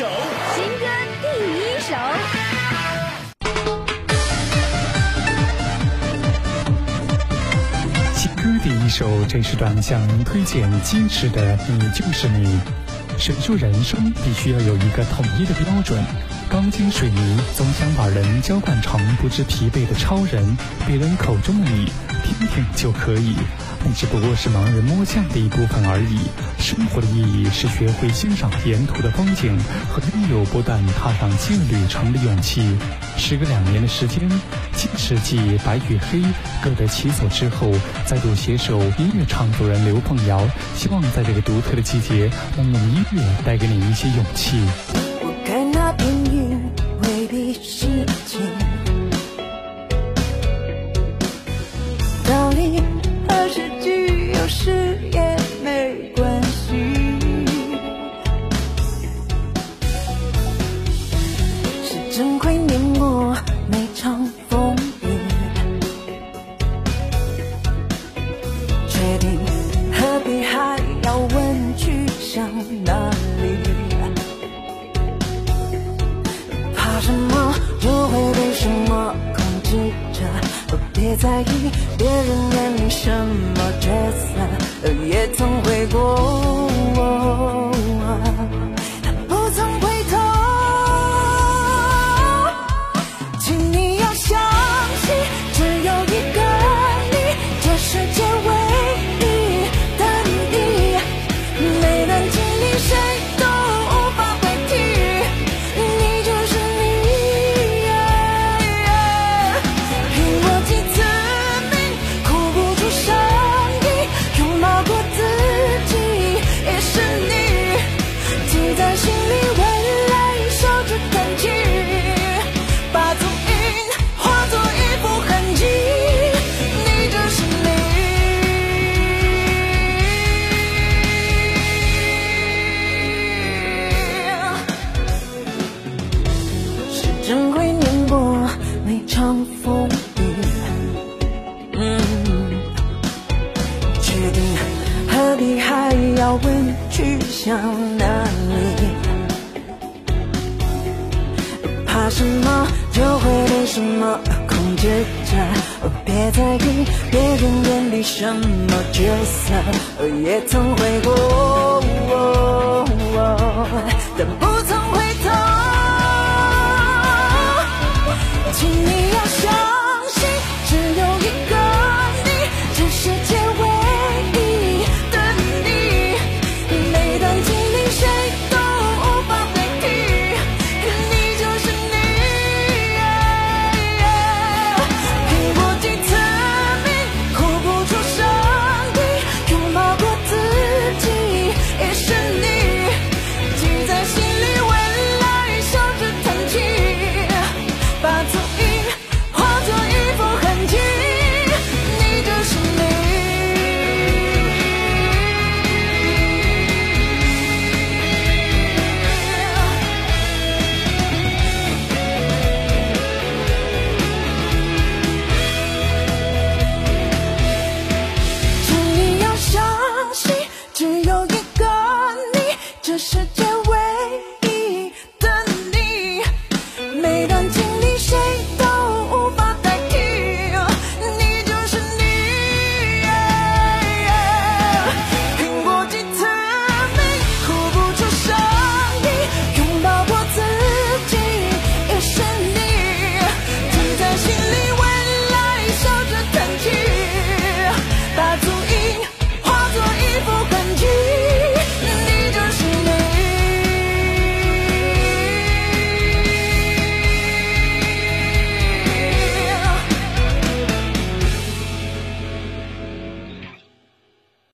首，新歌第一首。新歌第一首，这是段向您推荐金池的《你就是你》。谁说人生必须要有一个统一的标准？钢筋水泥总想把人浇灌成不知疲惫的超人，别人口中的你，听听就可以。那只不过是盲人摸象的一部分而已。生活的意义是学会欣赏沿途的风景，和拥有不断踏上新旅程的勇气。时隔两年的时间，金世纪白与黑各得其所之后，再度携手音乐唱作人刘凤瑶，希望在这个独特的季节，能用音乐带给你一些勇气。别在意别人眼里什么角色，也曾会过，每场风雨。嗯，决定何必还要问去向哪里？怕什么就会被什么控制着，别在意别人眼里什么角色，也曾会过，但这世界